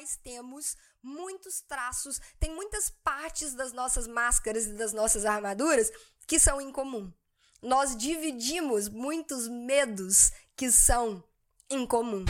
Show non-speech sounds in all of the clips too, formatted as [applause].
nós temos muitos traços, tem muitas partes das nossas máscaras e das nossas armaduras que são em comum. Nós dividimos muitos medos que são em comum.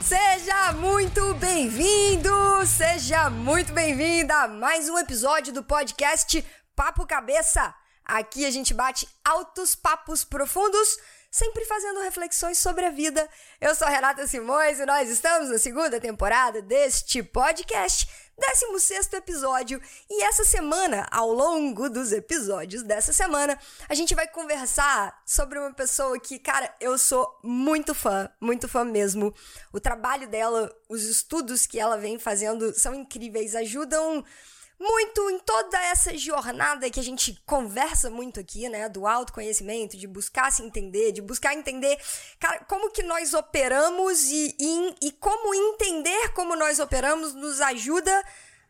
Seja muito bem-vindo, seja muito bem-vinda a mais um episódio do podcast Papo Cabeça. Aqui a gente bate altos papos profundos, sempre fazendo reflexões sobre a vida. Eu sou Renata Simões e nós estamos na segunda temporada deste podcast 16 episódio. E essa semana, ao longo dos episódios dessa semana, a gente vai conversar sobre uma pessoa que, cara, eu sou muito fã, muito fã mesmo. O trabalho dela, os estudos que ela vem fazendo são incríveis, ajudam muito em toda essa jornada que a gente conversa muito aqui, né? Do autoconhecimento, de buscar se entender, de buscar entender, cara, como que nós operamos e, e, e como entender como nós operamos nos ajuda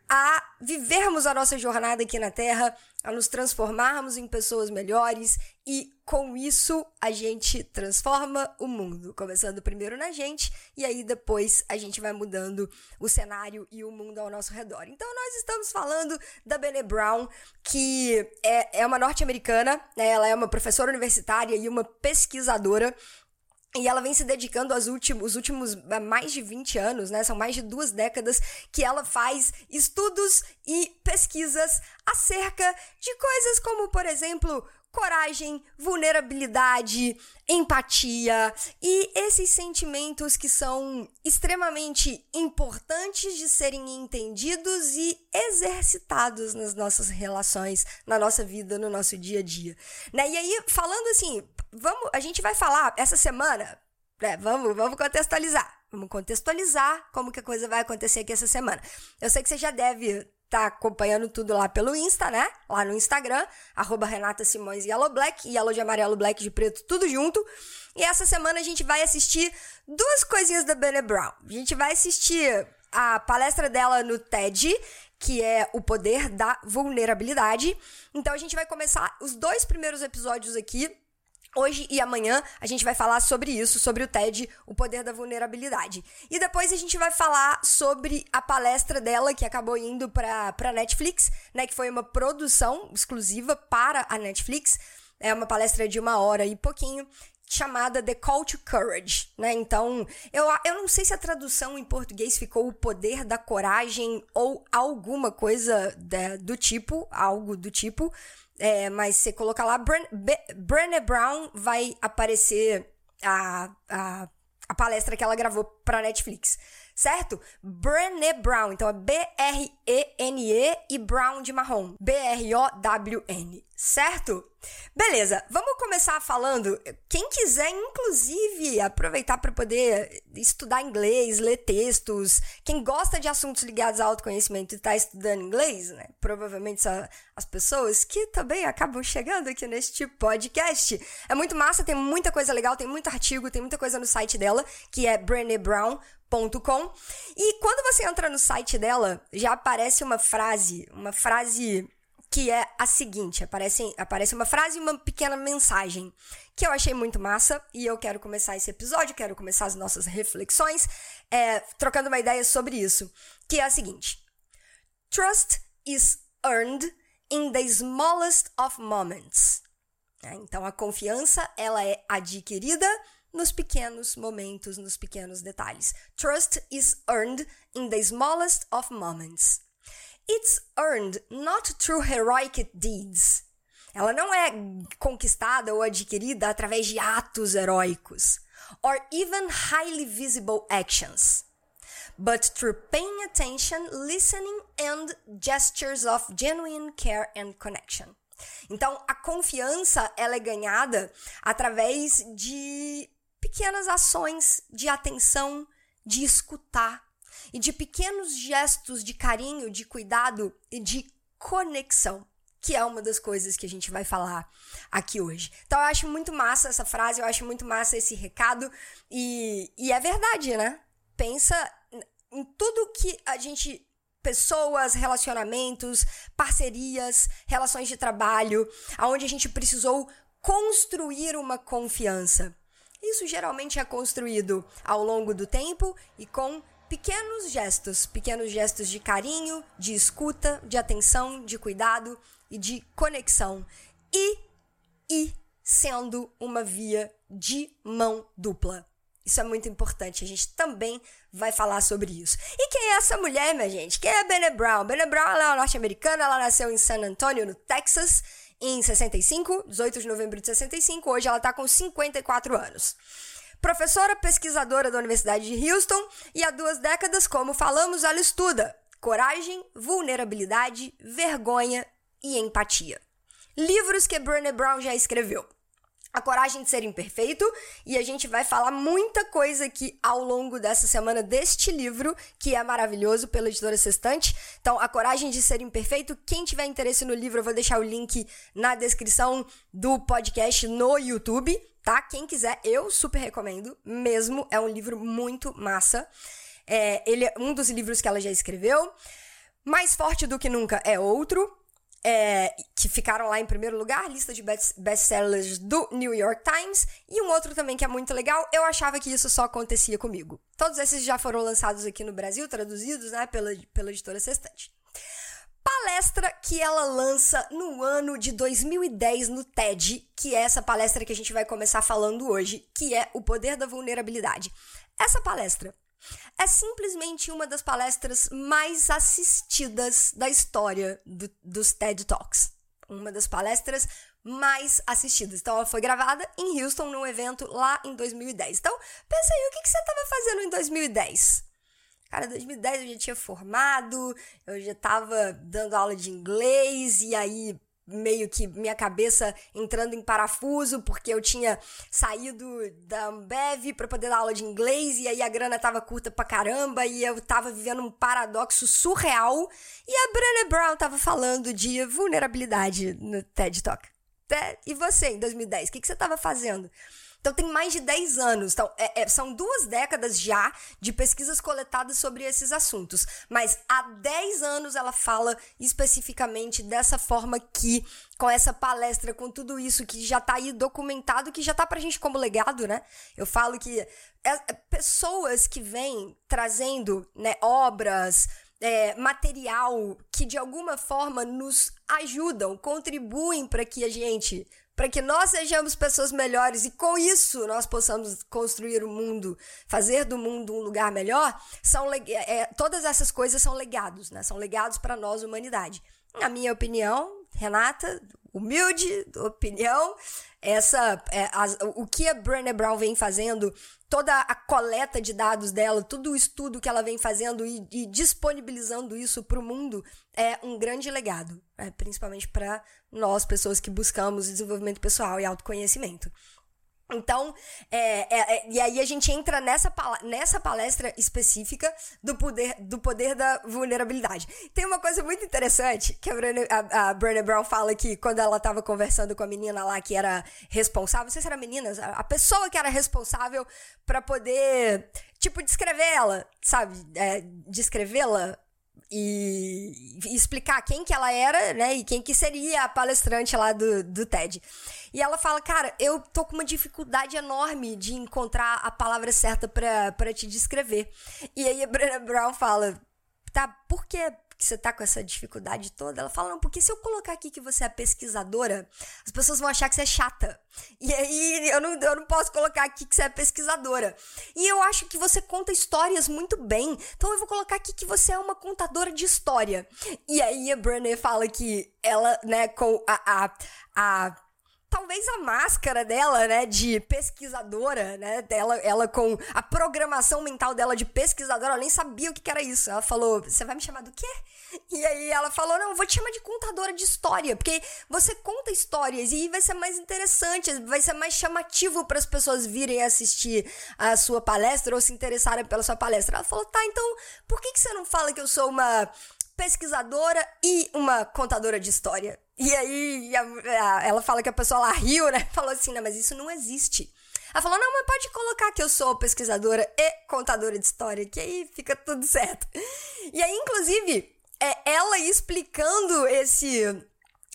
a vivermos a nossa jornada aqui na Terra, a nos transformarmos em pessoas melhores e com isso a gente transforma o mundo, começando primeiro na gente e aí depois a gente vai mudando o cenário e o mundo ao nosso redor. Então nós estamos falando da Bene Brown, que é, é uma norte-americana, né? ela é uma professora universitária e uma pesquisadora e ela vem se dedicando aos últimos, os últimos eh, mais de 20 anos, né? São mais de duas décadas que ela faz estudos e pesquisas acerca de coisas como, por exemplo, coragem, vulnerabilidade, empatia e esses sentimentos que são extremamente importantes de serem entendidos e exercitados nas nossas relações, na nossa vida, no nosso dia a dia. Né? E aí, falando assim, vamos, a gente vai falar essa semana, né, vamos, vamos contextualizar. Vamos contextualizar como que a coisa vai acontecer aqui essa semana. Eu sei que você já deve tá acompanhando tudo lá pelo Insta, né? Lá no Instagram, arroba Renata Simões Yellow Black, Yellow de amarelo, Black de preto, tudo junto. E essa semana a gente vai assistir duas coisinhas da Bene Brown. A gente vai assistir a palestra dela no TED, que é o poder da vulnerabilidade. Então a gente vai começar os dois primeiros episódios aqui Hoje e amanhã a gente vai falar sobre isso, sobre o TED, o poder da vulnerabilidade. E depois a gente vai falar sobre a palestra dela que acabou indo para para Netflix, né, que foi uma produção exclusiva para a Netflix. É uma palestra de uma hora e pouquinho chamada The Call to Courage, né? Então, eu, eu não sei se a tradução em português ficou o poder da coragem ou alguma coisa do tipo, algo do tipo, é, mas você colocar lá Brené Brown, vai aparecer a, a, a palestra que ela gravou para Netflix, certo? Brené Brown, então é B-R-E-N-E e Brown de marrom, B-R-O-W-N, certo? Beleza, vamos começar falando. Quem quiser, inclusive, aproveitar para poder estudar inglês, ler textos, quem gosta de assuntos ligados ao autoconhecimento e está estudando inglês, né? Provavelmente são as pessoas que também acabam chegando aqui neste podcast. É muito massa, tem muita coisa legal, tem muito artigo, tem muita coisa no site dela, que é brennebrown.com. E quando você entra no site dela, já aparece uma frase, uma frase que é a seguinte: aparece, aparece uma frase e uma pequena mensagem que eu achei muito massa e eu quero começar esse episódio, quero começar as nossas reflexões é, trocando uma ideia sobre isso, que é a seguinte: Trust is earned in the smallest of moments. É, então a confiança ela é adquirida nos pequenos momentos, nos pequenos detalhes. Trust is earned in the smallest of moments. It's earned not through heroic deeds. Ela não é conquistada ou adquirida através de atos heróicos, or even highly visible actions, but through paying attention, listening and gestures of genuine care and connection. Então, a confiança ela é ganhada através de pequenas ações de atenção, de escutar, e de pequenos gestos de carinho, de cuidado e de conexão, que é uma das coisas que a gente vai falar aqui hoje. Então eu acho muito massa essa frase, eu acho muito massa esse recado e, e é verdade, né? Pensa em tudo que a gente pessoas, relacionamentos, parcerias, relações de trabalho, aonde a gente precisou construir uma confiança. Isso geralmente é construído ao longo do tempo e com pequenos gestos, pequenos gestos de carinho, de escuta, de atenção, de cuidado e de conexão. E, e sendo uma via de mão dupla. Isso é muito importante. A gente também vai falar sobre isso. E quem é essa mulher, minha gente? Quem é Bene Brown? Bene Brown é uma norte-americana, ela nasceu em San Antonio, no Texas, em 65, 18 de novembro de 65. Hoje ela está com 54 anos. Professora pesquisadora da Universidade de Houston e há duas décadas, como falamos, ela estuda coragem, vulnerabilidade, vergonha e empatia. Livros que Brené Brown já escreveu. A Coragem de Ser Imperfeito, e a gente vai falar muita coisa aqui ao longo dessa semana deste livro, que é maravilhoso, pela editora Sextante. Então, A Coragem de Ser Imperfeito, quem tiver interesse no livro, eu vou deixar o link na descrição do podcast no YouTube, tá? Quem quiser, eu super recomendo, mesmo. É um livro muito massa. É, ele é um dos livros que ela já escreveu. Mais Forte do que Nunca é outro é, que ficaram lá em primeiro lugar, lista de best-sellers do New York Times, e um outro também que é muito legal, eu achava que isso só acontecia comigo. Todos esses já foram lançados aqui no Brasil, traduzidos né, pela, pela editora Sextante. Palestra que ela lança no ano de 2010 no TED, que é essa palestra que a gente vai começar falando hoje, que é o poder da vulnerabilidade. Essa palestra é simplesmente uma das palestras mais assistidas da história do, dos TED Talks. Uma das palestras mais assistidas. Então, ela foi gravada em Houston, num evento lá em 2010. Então, pensa aí, o que, que você estava fazendo em 2010? Cara, em 2010 eu já tinha formado, eu já estava dando aula de inglês, e aí meio que minha cabeça entrando em parafuso porque eu tinha saído da Ambev para poder dar aula de inglês e aí a grana tava curta pra caramba e eu tava vivendo um paradoxo surreal e a Brené Brown tava falando de vulnerabilidade no TED Talk. E você, em 2010, o que, que você tava fazendo? Então tem mais de 10 anos. Então, é, é, são duas décadas já de pesquisas coletadas sobre esses assuntos. Mas há 10 anos ela fala especificamente dessa forma que, com essa palestra, com tudo isso que já está aí documentado, que já está pra gente como legado, né? Eu falo que é, é, pessoas que vêm trazendo né, obras, é, material que de alguma forma nos ajudam, contribuem para que a gente para que nós sejamos pessoas melhores e com isso nós possamos construir o um mundo, fazer do mundo um lugar melhor, são é, todas essas coisas são legados, né? São legados para nós, humanidade. Na minha opinião, Renata, humilde opinião, essa é, o que a Brené Brown vem fazendo, toda a coleta de dados dela, todo o estudo que ela vem fazendo e, e disponibilizando isso para o mundo é um grande legado, né? principalmente para nós, pessoas que buscamos desenvolvimento pessoal e autoconhecimento. Então, é, é, é, e aí a gente entra nessa, nessa palestra específica do poder, do poder da vulnerabilidade. Tem uma coisa muito interessante que a Brené, a, a Brené Brown fala que quando ela estava conversando com a menina lá que era responsável, não sei se era menina, a, a pessoa que era responsável para poder, tipo, descrever ela, sabe? É, descrevê-la e, e, explicar quem que ela era, né, e quem que seria a palestrante lá do, do TED. E ela fala, cara, eu tô com uma dificuldade enorme de encontrar a palavra certa para te descrever. E aí a Brené Brown fala, tá, por que que você tá com essa dificuldade toda? Ela fala, não, porque se eu colocar aqui que você é pesquisadora, as pessoas vão achar que você é chata. E aí eu não, eu não posso colocar aqui que você é pesquisadora. E eu acho que você conta histórias muito bem. Então eu vou colocar aqui que você é uma contadora de história. E aí a Brené fala que ela, né, com a, a, a talvez a máscara dela, né, de pesquisadora, né, dela, ela com a programação mental dela de pesquisadora, ela nem sabia o que, que era isso. Ela falou: "Você vai me chamar do quê?" E aí ela falou: "Não, vou te chamar de contadora de história, porque você conta histórias e vai ser mais interessante, vai ser mais chamativo para as pessoas virem assistir a sua palestra ou se interessarem pela sua palestra." Ela falou: "Tá, então, por que que você não fala que eu sou uma pesquisadora e uma contadora de história. E aí a, a, ela fala que a pessoa lá riu, né? [laughs] Falou assim: não, mas isso não existe. Ela falou: não, mas pode colocar que eu sou pesquisadora e contadora de história, que aí fica tudo certo. E aí, inclusive, é ela explicando esse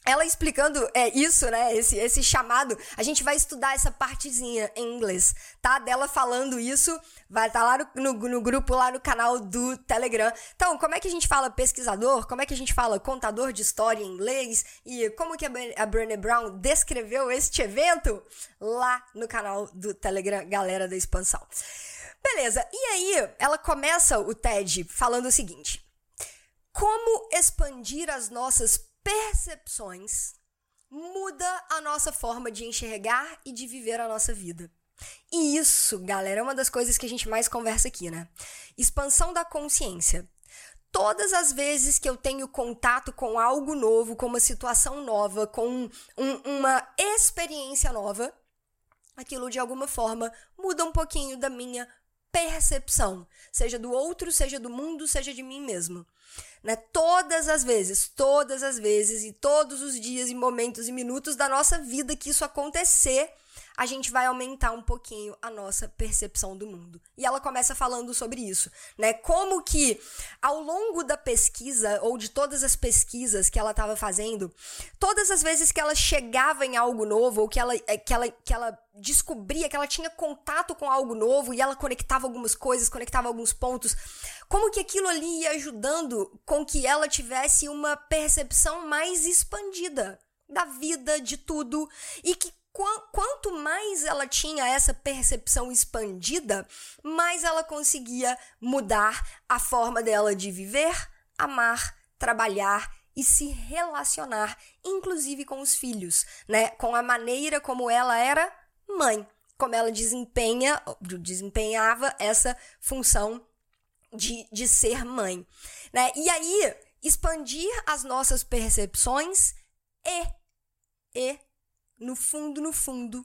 ela explicando é isso, né? Esse, esse chamado. A gente vai estudar essa partezinha em inglês, tá? Dela falando isso. Vai estar tá lá no, no, no, grupo, lá no canal do Telegram. Então, como é que a gente fala pesquisador? Como é que a gente fala contador de história em inglês? E como que a Brené Brown descreveu este evento? Lá no canal do Telegram, galera da expansão. Beleza, e aí ela começa o TED falando o seguinte: Como expandir as nossas percepções muda a nossa forma de enxergar e de viver a nossa vida. E isso, galera, é uma das coisas que a gente mais conversa aqui, né? Expansão da consciência. Todas as vezes que eu tenho contato com algo novo, com uma situação nova, com um, uma experiência nova, aquilo de alguma forma muda um pouquinho da minha percepção, seja do outro, seja do mundo, seja de mim mesmo. Né? Todas as vezes, todas as vezes e todos os dias e momentos e minutos da nossa vida que isso acontecer, a gente vai aumentar um pouquinho a nossa percepção do mundo. E ela começa falando sobre isso, né? Como que ao longo da pesquisa ou de todas as pesquisas que ela estava fazendo, todas as vezes que ela chegava em algo novo ou que ela eh, que ela que ela descobria que ela tinha contato com algo novo e ela conectava algumas coisas, conectava alguns pontos, como que aquilo ali ia ajudando com que ela tivesse uma percepção mais expandida da vida, de tudo, e que quanto mais ela tinha essa percepção expandida, mais ela conseguia mudar a forma dela de viver, amar, trabalhar e se relacionar, inclusive com os filhos, né? Com a maneira como ela era mãe, como ela desempenha, desempenhava essa função de, de ser mãe, né? E aí expandir as nossas percepções e e no fundo, no fundo,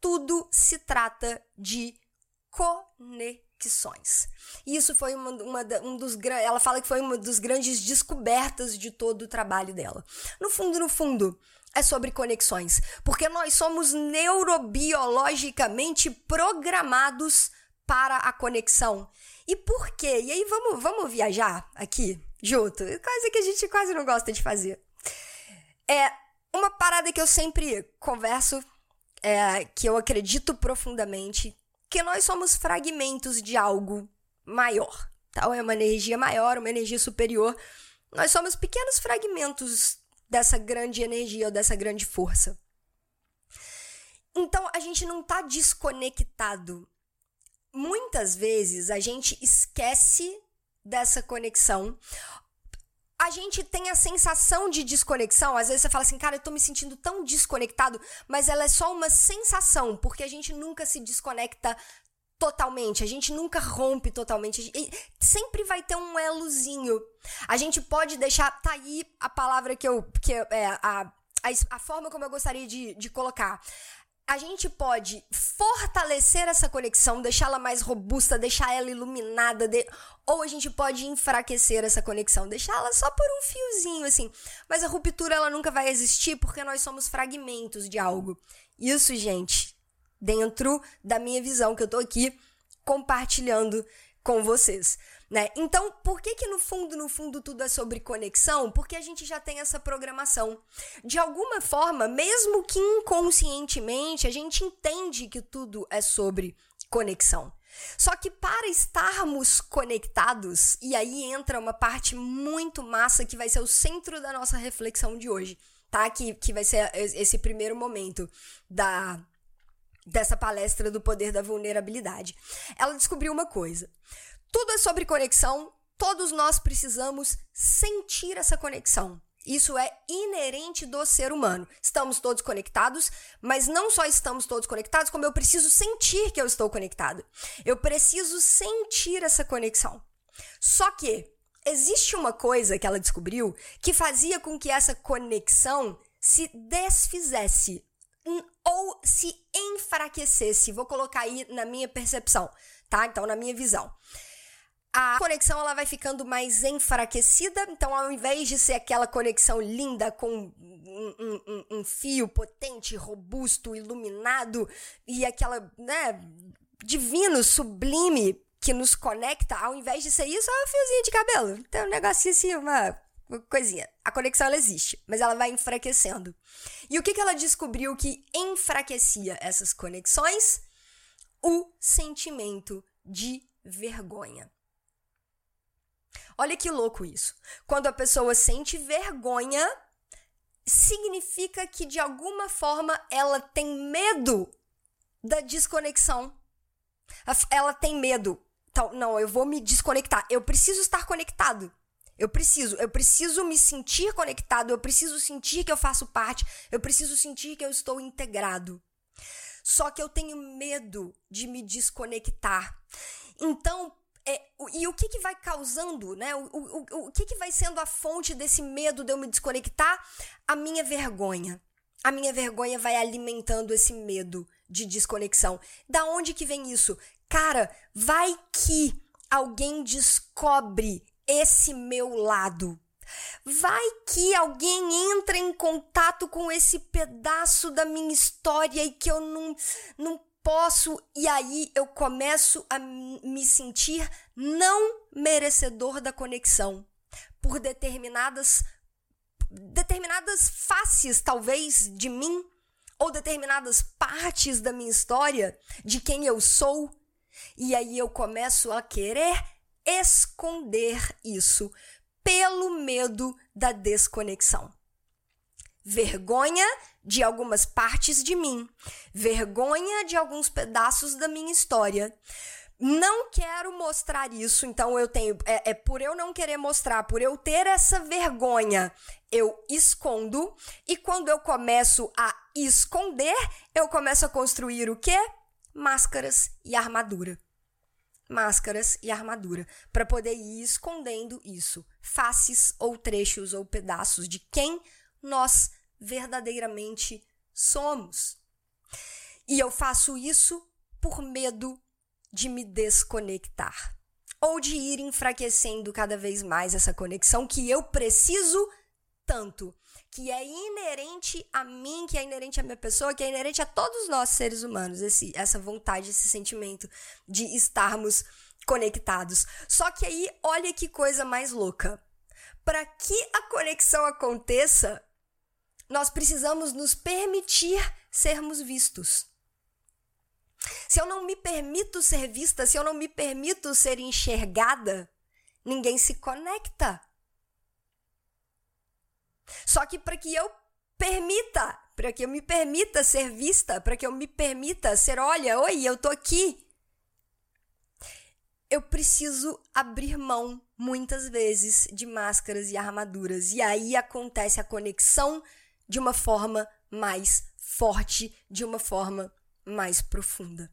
tudo se trata de conexões. E isso foi uma, uma, um dos ela fala que foi uma das grandes descobertas de todo o trabalho dela. No fundo, no fundo, é sobre conexões, porque nós somos neurobiologicamente programados para a conexão. E por quê? E aí vamos, vamos viajar aqui junto, coisa que a gente quase não gosta de fazer. É uma parada que eu sempre converso, é, que eu acredito profundamente, que nós somos fragmentos de algo maior. Tal é uma energia maior, uma energia superior. Nós somos pequenos fragmentos dessa grande energia ou dessa grande força. Então a gente não está desconectado. Muitas vezes a gente esquece dessa conexão a gente tem a sensação de desconexão. Às vezes você fala assim, cara, eu tô me sentindo tão desconectado, mas ela é só uma sensação, porque a gente nunca se desconecta totalmente, a gente nunca rompe totalmente. Sempre vai ter um elozinho. A gente pode deixar. Tá aí a palavra que eu. Que é, a, a, a forma como eu gostaria de, de colocar a gente pode fortalecer essa conexão, deixá-la mais robusta, deixar ela iluminada, de... ou a gente pode enfraquecer essa conexão, deixá-la só por um fiozinho assim. Mas a ruptura ela nunca vai existir porque nós somos fragmentos de algo. Isso, gente, dentro da minha visão que eu tô aqui compartilhando com vocês. Né? Então, por que que no fundo, no fundo tudo é sobre conexão? Porque a gente já tem essa programação. De alguma forma, mesmo que inconscientemente, a gente entende que tudo é sobre conexão. Só que para estarmos conectados, e aí entra uma parte muito massa que vai ser o centro da nossa reflexão de hoje, tá? Que, que vai ser esse primeiro momento da dessa palestra do poder da vulnerabilidade. Ela descobriu uma coisa. Tudo é sobre conexão, todos nós precisamos sentir essa conexão. Isso é inerente do ser humano. Estamos todos conectados, mas não só estamos todos conectados, como eu preciso sentir que eu estou conectado. Eu preciso sentir essa conexão. Só que existe uma coisa que ela descobriu que fazia com que essa conexão se desfizesse ou se enfraquecesse. Vou colocar aí na minha percepção, tá? Então, na minha visão a conexão ela vai ficando mais enfraquecida. Então, ao invés de ser aquela conexão linda com um, um, um, fio potente, robusto, iluminado e aquela, né, divino, sublime que nos conecta, ao invés de ser isso, é um fiozinho de cabelo. Tem um negocinho assim, uma coisinha. A conexão ela existe, mas ela vai enfraquecendo. E o que, que ela descobriu que enfraquecia essas conexões? O sentimento de vergonha. Olha que louco isso. Quando a pessoa sente vergonha, significa que de alguma forma ela tem medo da desconexão. Ela tem medo. Então, não, eu vou me desconectar. Eu preciso estar conectado. Eu preciso, eu preciso me sentir conectado, eu preciso sentir que eu faço parte, eu preciso sentir que eu estou integrado. Só que eu tenho medo de me desconectar. Então, é, e o que, que vai causando, né? O, o, o que, que vai sendo a fonte desse medo de eu me desconectar? A minha vergonha. A minha vergonha vai alimentando esse medo de desconexão. Da onde que vem isso? Cara, vai que alguém descobre esse meu lado. Vai que alguém entra em contato com esse pedaço da minha história e que eu não, não posso, e aí eu começo a me sentir não merecedor da conexão por determinadas determinadas faces talvez de mim ou determinadas partes da minha história, de quem eu sou, e aí eu começo a querer esconder isso pelo medo da desconexão vergonha de algumas partes de mim, vergonha de alguns pedaços da minha história. Não quero mostrar isso, então eu tenho. É, é, por eu não querer mostrar, por eu ter essa vergonha, eu escondo. E quando eu começo a esconder, eu começo a construir o quê? Máscaras e armadura. Máscaras e armadura. Para poder ir escondendo isso. Faces ou trechos ou pedaços de quem nós verdadeiramente somos. E eu faço isso por medo de me desconectar ou de ir enfraquecendo cada vez mais essa conexão que eu preciso tanto, que é inerente a mim, que é inerente à minha pessoa, que é inerente a todos nós seres humanos, esse, essa vontade, esse sentimento de estarmos conectados. Só que aí, olha que coisa mais louca. Para que a conexão aconteça, nós precisamos nos permitir sermos vistos. Se eu não me permito ser vista, se eu não me permito ser enxergada, ninguém se conecta. Só que para que eu permita, para que eu me permita ser vista, para que eu me permita ser, olha, oi, eu tô aqui. Eu preciso abrir mão muitas vezes de máscaras e armaduras. E aí acontece a conexão de uma forma mais forte, de uma forma mais profunda.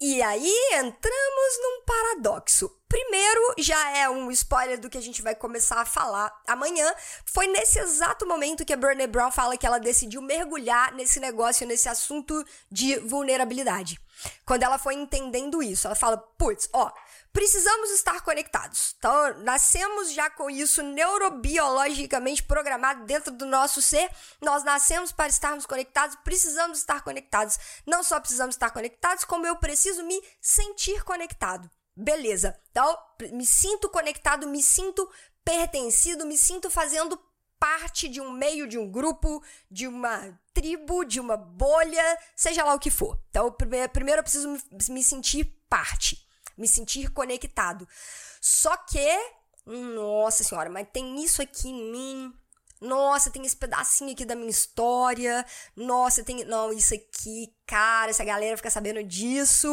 E aí entramos num paradoxo. Primeiro, já é um spoiler do que a gente vai começar a falar amanhã. Foi nesse exato momento que a Brené Brown fala que ela decidiu mergulhar nesse negócio, nesse assunto de vulnerabilidade. Quando ela foi entendendo isso, ela fala: putz, ó, precisamos estar conectados. Então, nascemos já com isso neurobiologicamente programado dentro do nosso ser. Nós nascemos para estarmos conectados, precisamos estar conectados. Não só precisamos estar conectados, como eu preciso me sentir conectado. Beleza. Então, me sinto conectado, me sinto pertencido, me sinto fazendo parte de um meio, de um grupo, de uma tribo, de uma bolha, seja lá o que for. Então, primeiro eu preciso me sentir parte me sentir conectado. Só que, nossa senhora, mas tem isso aqui em mim. Nossa, tem esse pedacinho aqui da minha história. Nossa, tem. Não, isso aqui, cara, essa galera fica sabendo disso.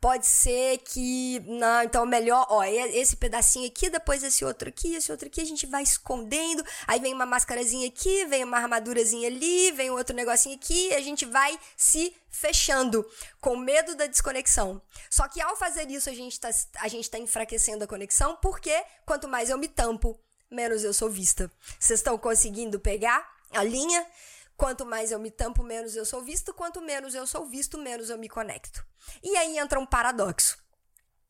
Pode ser que. Não, então melhor. Ó, esse pedacinho aqui, depois esse outro aqui, esse outro aqui, a gente vai escondendo. Aí vem uma máscarazinha aqui, vem uma armadurazinha ali, vem outro negocinho aqui, a gente vai se fechando, com medo da desconexão. Só que ao fazer isso, a gente tá, a gente tá enfraquecendo a conexão, porque quanto mais eu me tampo, menos eu sou vista. Vocês estão conseguindo pegar a linha? Quanto mais eu me tampo, menos eu sou visto. Quanto menos eu sou visto, menos eu me conecto. E aí entra um paradoxo.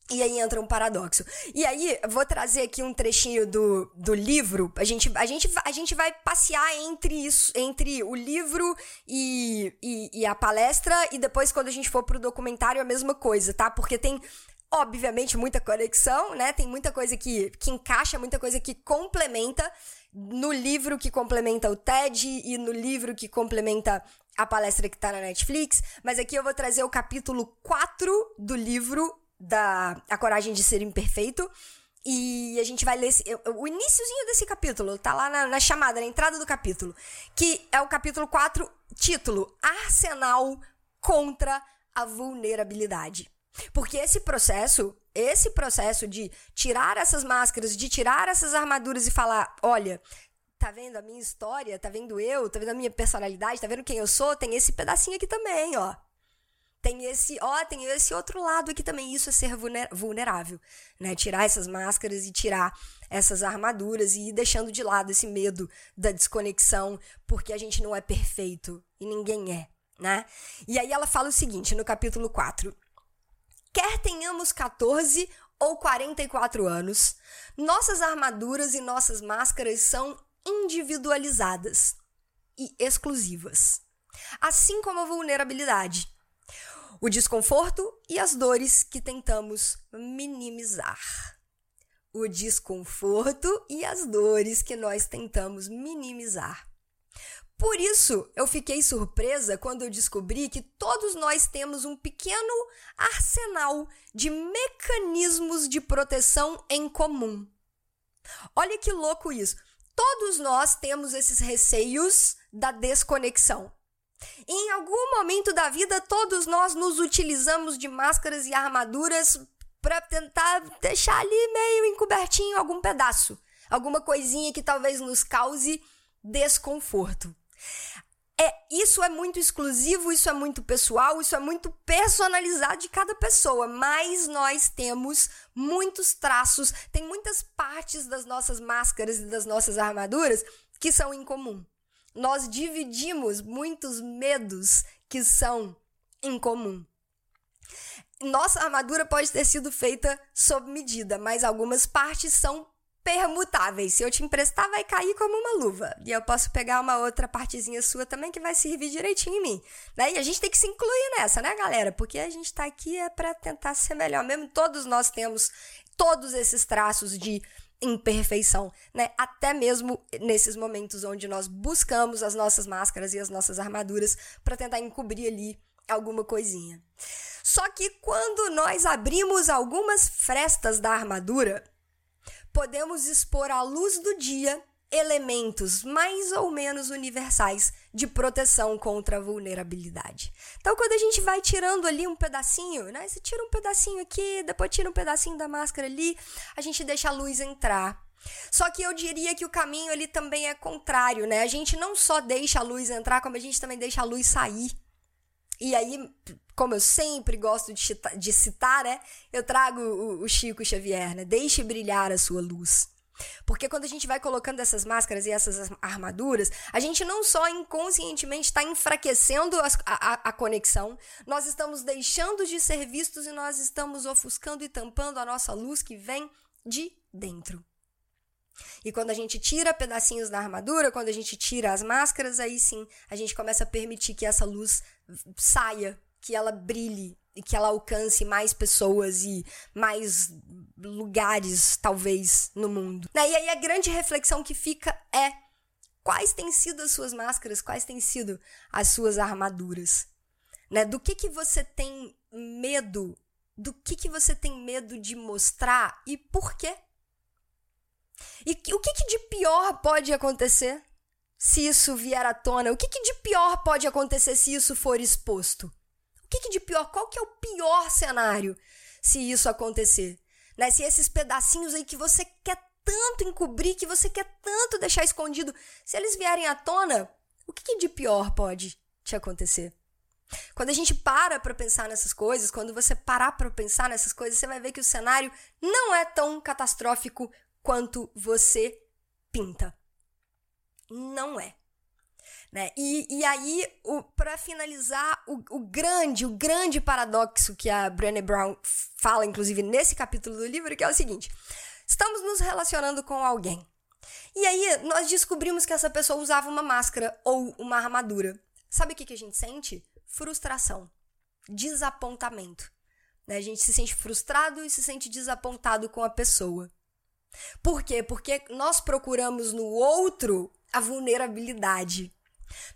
E aí entra um paradoxo. E aí, vou trazer aqui um trechinho do, do livro. A gente, a, gente, a gente vai passear entre isso, entre o livro e, e, e a palestra, e depois, quando a gente for pro documentário, a mesma coisa, tá? Porque tem obviamente, muita conexão, né? Tem muita coisa que, que encaixa, muita coisa que complementa. No livro que complementa o TED e no livro que complementa a palestra que tá na Netflix. Mas aqui eu vou trazer o capítulo 4 do livro da A Coragem de Ser Imperfeito. E a gente vai ler o iníciozinho desse capítulo, tá lá na, na, chamada, na entrada do capítulo, que é o capítulo 4, título Arsenal contra a vulnerabilidade. Porque esse processo, esse processo de tirar essas máscaras, de tirar essas armaduras e falar, olha, tá vendo a minha história, tá vendo eu, tá vendo a minha personalidade, tá vendo quem eu sou, tem esse pedacinho aqui também, ó. Tem esse, ó, tem esse outro lado aqui também, isso é ser vulnerável, né? Tirar essas máscaras e tirar essas armaduras e ir deixando de lado esse medo da desconexão, porque a gente não é perfeito e ninguém é, né? E aí ela fala o seguinte no capítulo 4: quer tenhamos 14 ou 44 anos, nossas armaduras e nossas máscaras são individualizadas e exclusivas, assim como a vulnerabilidade, o desconforto e as dores que tentamos minimizar. O desconforto e as dores que nós tentamos minimizar. Por isso, eu fiquei surpresa quando eu descobri que todos nós temos um pequeno arsenal de mecanismos de proteção em comum. Olha que louco isso. Todos nós temos esses receios da desconexão. Em algum momento da vida, todos nós nos utilizamos de máscaras e armaduras para tentar deixar ali meio encobertinho algum pedaço, alguma coisinha que talvez nos cause desconforto. É, isso é muito exclusivo, isso é muito pessoal, isso é muito personalizado de cada pessoa, mas nós temos muitos traços, tem muitas partes das nossas máscaras e das nossas armaduras que são em comum. Nós dividimos muitos medos que são em comum. Nossa armadura pode ter sido feita sob medida, mas algumas partes são permutáveis. Se eu te emprestar, vai cair como uma luva. E eu posso pegar uma outra partezinha sua também que vai servir direitinho em mim. Né? E a gente tem que se incluir nessa, né, galera? Porque a gente tá aqui é para tentar ser melhor. Mesmo todos nós temos todos esses traços de imperfeição, né? Até mesmo nesses momentos onde nós buscamos as nossas máscaras e as nossas armaduras para tentar encobrir ali alguma coisinha. Só que quando nós abrimos algumas frestas da armadura, podemos expor à luz do dia elementos mais ou menos universais de proteção contra a vulnerabilidade. Então, quando a gente vai tirando ali um pedacinho, né? Você tira um pedacinho aqui, depois tira um pedacinho da máscara ali, a gente deixa a luz entrar. Só que eu diria que o caminho ali também é contrário, né? A gente não só deixa a luz entrar, como a gente também deixa a luz sair. E aí, como eu sempre gosto de, citar, de citar né? Eu trago o, o Chico Xavier, né? Deixe brilhar a sua luz. Porque quando a gente vai colocando essas máscaras e essas armaduras, a gente não só inconscientemente está enfraquecendo a, a, a, conexão, nós estamos deixando de ser vistos e nós estamos ofuscando e tampando a nossa luz que vem de dentro. E quando a gente tira pedacinhos da armadura, quando a gente tira as máscaras, aí sim a gente começa a permitir que essa luz saia, que ela brilhe e que ela alcance mais pessoas e mais lugares, talvez, no mundo. E aí a grande reflexão que fica é quais têm sido as suas máscaras, quais têm sido as suas armaduras. Né? Do que, que você tem medo? Do que, que você tem medo de mostrar e por quê? E o que, que de pior pode acontecer se isso vier à tona? O que, que de pior pode acontecer se isso for exposto? O que, que de pior? Qual que é o pior cenário se isso acontecer? Né? Se esses pedacinhos aí que você quer tanto encobrir, que você quer tanto deixar escondido, se eles vierem à tona, o que, que de pior pode te acontecer? Quando a gente para para pensar nessas coisas, quando você parar para pensar nessas coisas, você vai ver que o cenário não é tão catastrófico quanto você pinta. Não é. Né? E, e aí, para finalizar, o, o, grande, o grande paradoxo que a Brené Brown fala, inclusive nesse capítulo do livro, que é o seguinte: estamos nos relacionando com alguém. E aí, nós descobrimos que essa pessoa usava uma máscara ou uma armadura. Sabe o que, que a gente sente? Frustração, desapontamento. Né? A gente se sente frustrado e se sente desapontado com a pessoa. Por quê? Porque nós procuramos no outro a vulnerabilidade.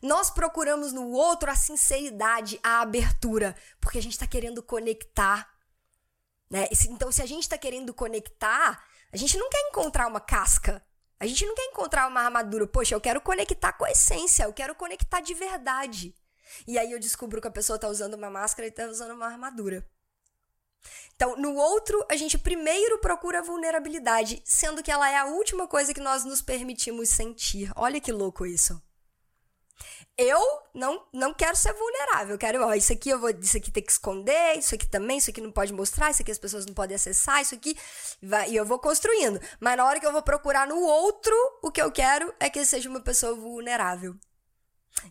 Nós procuramos no outro a sinceridade, a abertura, porque a gente está querendo conectar. Né? Então, se a gente está querendo conectar, a gente não quer encontrar uma casca. A gente não quer encontrar uma armadura. Poxa, eu quero conectar com a essência, eu quero conectar de verdade. E aí eu descubro que a pessoa está usando uma máscara e está usando uma armadura. Então, no outro, a gente primeiro procura a vulnerabilidade, sendo que ela é a última coisa que nós nos permitimos sentir. Olha que louco isso. Eu não, não quero ser vulnerável. Eu quero, ó, isso aqui eu vou, isso aqui tem que esconder, isso aqui também, isso aqui não pode mostrar, isso aqui as pessoas não podem acessar, isso aqui. Vai, e eu vou construindo. Mas na hora que eu vou procurar no outro, o que eu quero é que seja uma pessoa vulnerável.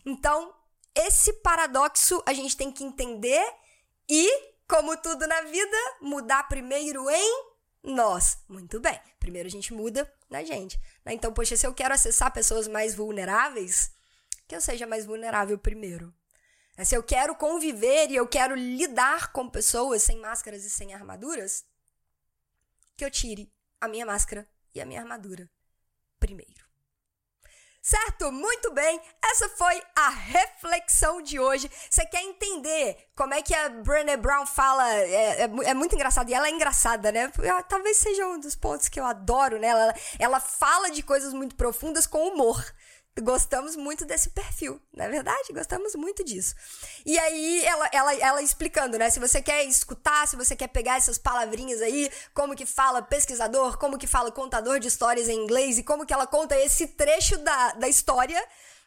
Então, esse paradoxo a gente tem que entender e, como tudo na vida, mudar primeiro em nós. Muito bem. Primeiro a gente muda na gente. Né? Então, poxa, se eu quero acessar pessoas mais vulneráveis que eu seja mais vulnerável primeiro. É, se eu quero conviver e eu quero lidar com pessoas sem máscaras e sem armaduras, que eu tire a minha máscara e a minha armadura primeiro. Certo? Muito bem. Essa foi a reflexão de hoje. Você quer entender como é que a Brené Brown fala? É, é, é, muito engraçado. E ela é engraçada, né? Talvez seja um dos pontos que eu adoro nela. Ela, ela fala de coisas muito profundas com humor gostamos muito desse perfil, não é verdade? Gostamos muito disso. E aí, ela, ela, ela explicando, né? Se você quer escutar, se você quer pegar essas palavrinhas aí, como que fala pesquisador, como que fala contador de histórias em inglês e como que ela conta esse trecho da, da história,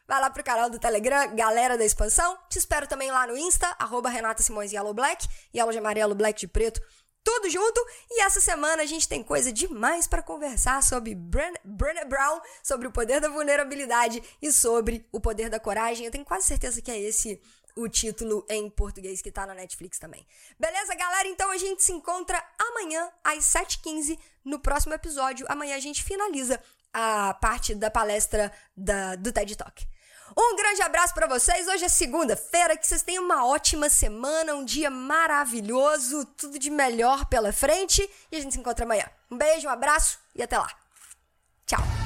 vai lá pro canal do Telegram, Galera da Expansão. Te espero também lá no Insta, arroba Renata Simões Yellow Black, Yellow de amarelo, Black de preto tudo junto. E essa semana a gente tem coisa demais para conversar sobre Brené, Brown, sobre o poder da vulnerabilidade e sobre o poder da coragem. Eu tenho quase certeza que é esse o título em português que tá na Netflix também. Beleza, galera? Então a gente se encontra amanhã às 7h15 no próximo episódio. Amanhã a gente finaliza a parte da palestra da, do TED Talk. Um grande abraço para vocês. Hoje é segunda-feira, que vocês tenham uma ótima semana, um dia maravilhoso, tudo de melhor pela frente e a gente se encontra amanhã. Um beijo, um abraço e até lá. Tchau.